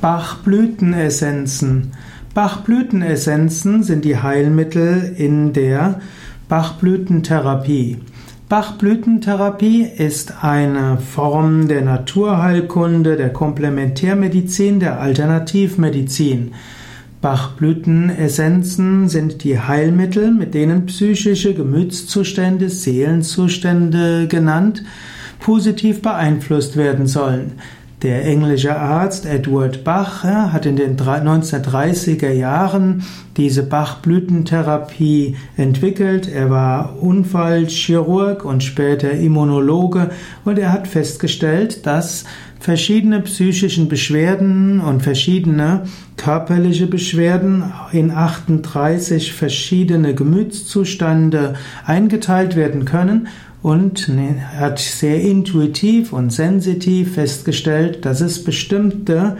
Bachblütenessenzen. Bachblütenessenzen sind die Heilmittel in der Bachblütentherapie. Bachblütentherapie ist eine Form der Naturheilkunde, der Komplementärmedizin, der Alternativmedizin. Bachblütenessenzen sind die Heilmittel, mit denen psychische Gemütszustände, Seelenzustände genannt, positiv beeinflusst werden sollen. Der englische Arzt Edward Bach hat in den 1930er Jahren diese Bachblütentherapie entwickelt. Er war Unfallchirurg und später Immunologe und er hat festgestellt, dass verschiedene psychischen Beschwerden und verschiedene körperliche Beschwerden in 38 verschiedene Gemütszustände eingeteilt werden können und hat sehr intuitiv und sensitiv festgestellt, dass es bestimmte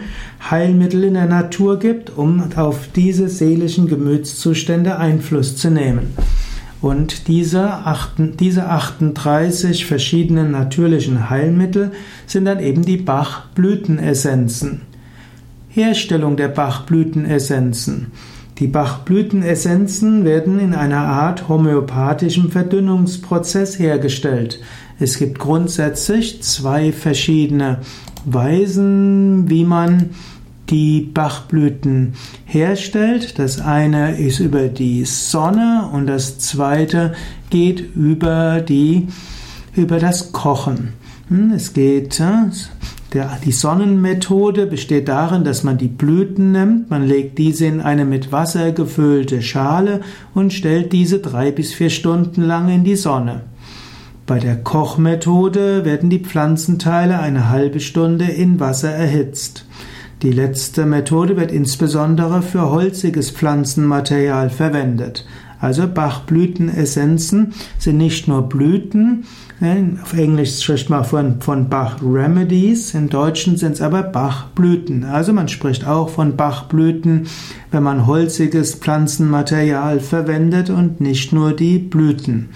Heilmittel in der Natur gibt, um auf diese seelischen Gemütszustände Einfluss zu nehmen. Und diese, diese 38 verschiedenen natürlichen Heilmittel sind dann eben die Bachblütenessenzen. Herstellung der Bachblütenessenzen. Die Bachblütenessenzen werden in einer Art homöopathischem Verdünnungsprozess hergestellt. Es gibt grundsätzlich zwei verschiedene Weisen, wie man die Bachblüten herstellt. Das eine ist über die Sonne und das zweite geht über die über das Kochen. Hm, es geht der, die Sonnenmethode besteht darin, dass man die Blüten nimmt, man legt diese in eine mit Wasser gefüllte Schale und stellt diese drei bis vier Stunden lang in die Sonne. Bei der Kochmethode werden die Pflanzenteile eine halbe Stunde in Wasser erhitzt. Die letzte Methode wird insbesondere für holziges Pflanzenmaterial verwendet. Also Bachblütenessenzen sind nicht nur Blüten, auf Englisch spricht man von, von Bach Remedies, im Deutschen sind es aber Bachblüten. Also man spricht auch von Bachblüten, wenn man holziges Pflanzenmaterial verwendet und nicht nur die Blüten.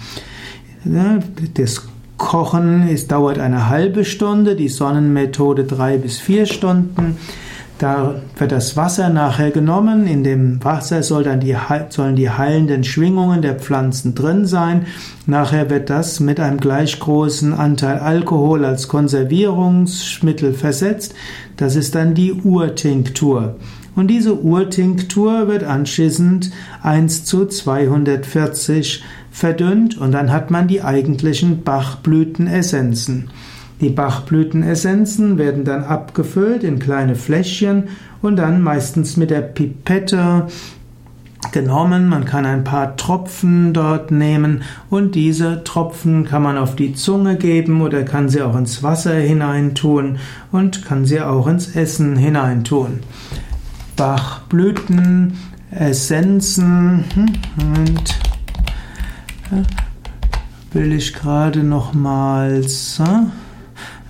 Das Kochen ist, dauert eine halbe Stunde, die Sonnenmethode drei bis vier Stunden. Da wird das Wasser nachher genommen. In dem Wasser soll dann die, sollen die heilenden Schwingungen der Pflanzen drin sein. Nachher wird das mit einem gleich großen Anteil Alkohol als Konservierungsmittel versetzt. Das ist dann die Urtinktur. Und diese Urtinktur wird anschließend 1 zu 240 verdünnt und dann hat man die eigentlichen Bachblütenessenzen. Die Bachblütenessenzen werden dann abgefüllt in kleine Fläschchen und dann meistens mit der Pipette genommen. Man kann ein paar Tropfen dort nehmen und diese Tropfen kann man auf die Zunge geben oder kann sie auch ins Wasser hineintun und kann sie auch ins Essen hineintun. Bachblütenessenzen hm, und will ich gerade nochmals. Hm?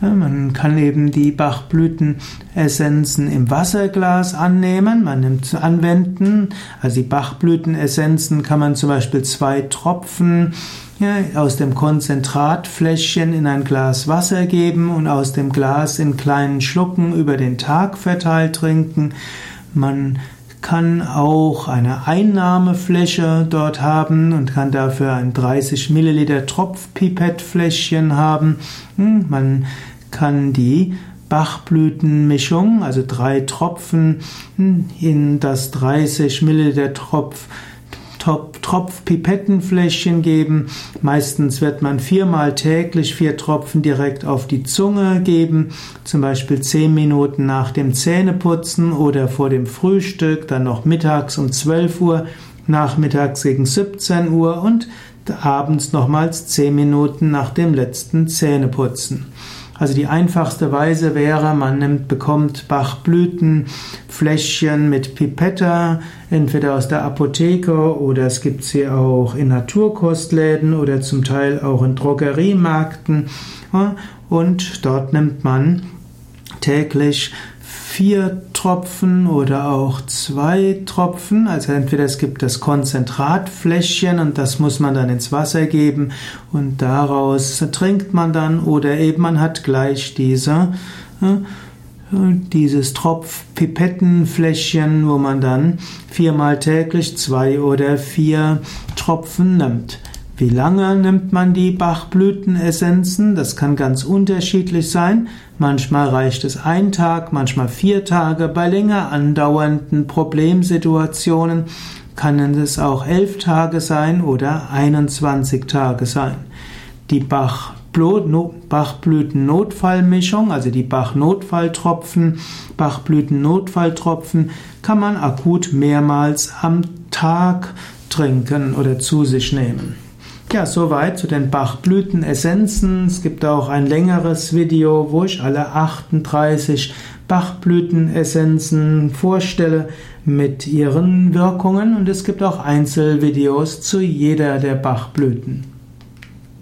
Man kann eben die Bachblütenessenzen im Wasserglas annehmen, man nimmt anwenden. Also die Bachblütenessenzen kann man zum Beispiel zwei Tropfen ja, aus dem Konzentratfläschchen in ein Glas Wasser geben und aus dem Glas in kleinen Schlucken über den Tag verteilt trinken. Man kann auch eine Einnahmefläche dort haben und kann dafür ein 30 Milliliter Tropfpipettfläschchen haben. Hm, man kann die Bachblütenmischung, also drei Tropfen hm, in das 30 Milliliter Tropf Tropfpipettenfläschchen geben. Meistens wird man viermal täglich vier Tropfen direkt auf die Zunge geben, zum Beispiel zehn Minuten nach dem Zähneputzen oder vor dem Frühstück, dann noch mittags um 12 Uhr, nachmittags gegen 17 Uhr und abends nochmals zehn Minuten nach dem letzten Zähneputzen. Also die einfachste Weise wäre, man nimmt, bekommt Bachblütenfläschchen mit Pipette, entweder aus der Apotheke oder es gibt sie auch in Naturkostläden oder zum Teil auch in Drogeriemärkten. Und dort nimmt man täglich vier Tropfen oder auch zwei Tropfen. Also entweder es gibt das Konzentratfläschchen und das muss man dann ins Wasser geben und daraus trinkt man dann oder eben man hat gleich diese dieses Tropfpipettenfläschchen, wo man dann viermal täglich zwei oder vier Tropfen nimmt. Wie lange nimmt man die Bachblütenessenzen? Das kann ganz unterschiedlich sein. Manchmal reicht es ein Tag, manchmal vier Tage. Bei länger andauernden Problemsituationen kann es auch elf Tage sein oder 21 Tage sein. Die Bachblüten-Notfallmischung, also die Bach-Notfalltropfen, Bachblüten-Notfalltropfen, kann man akut mehrmals am Tag trinken oder zu sich nehmen. Ja, soweit zu den Bachblütenessenzen. Es gibt auch ein längeres Video, wo ich alle 38 Bachblütenessenzen vorstelle mit ihren Wirkungen und es gibt auch Einzelvideos zu jeder der Bachblüten.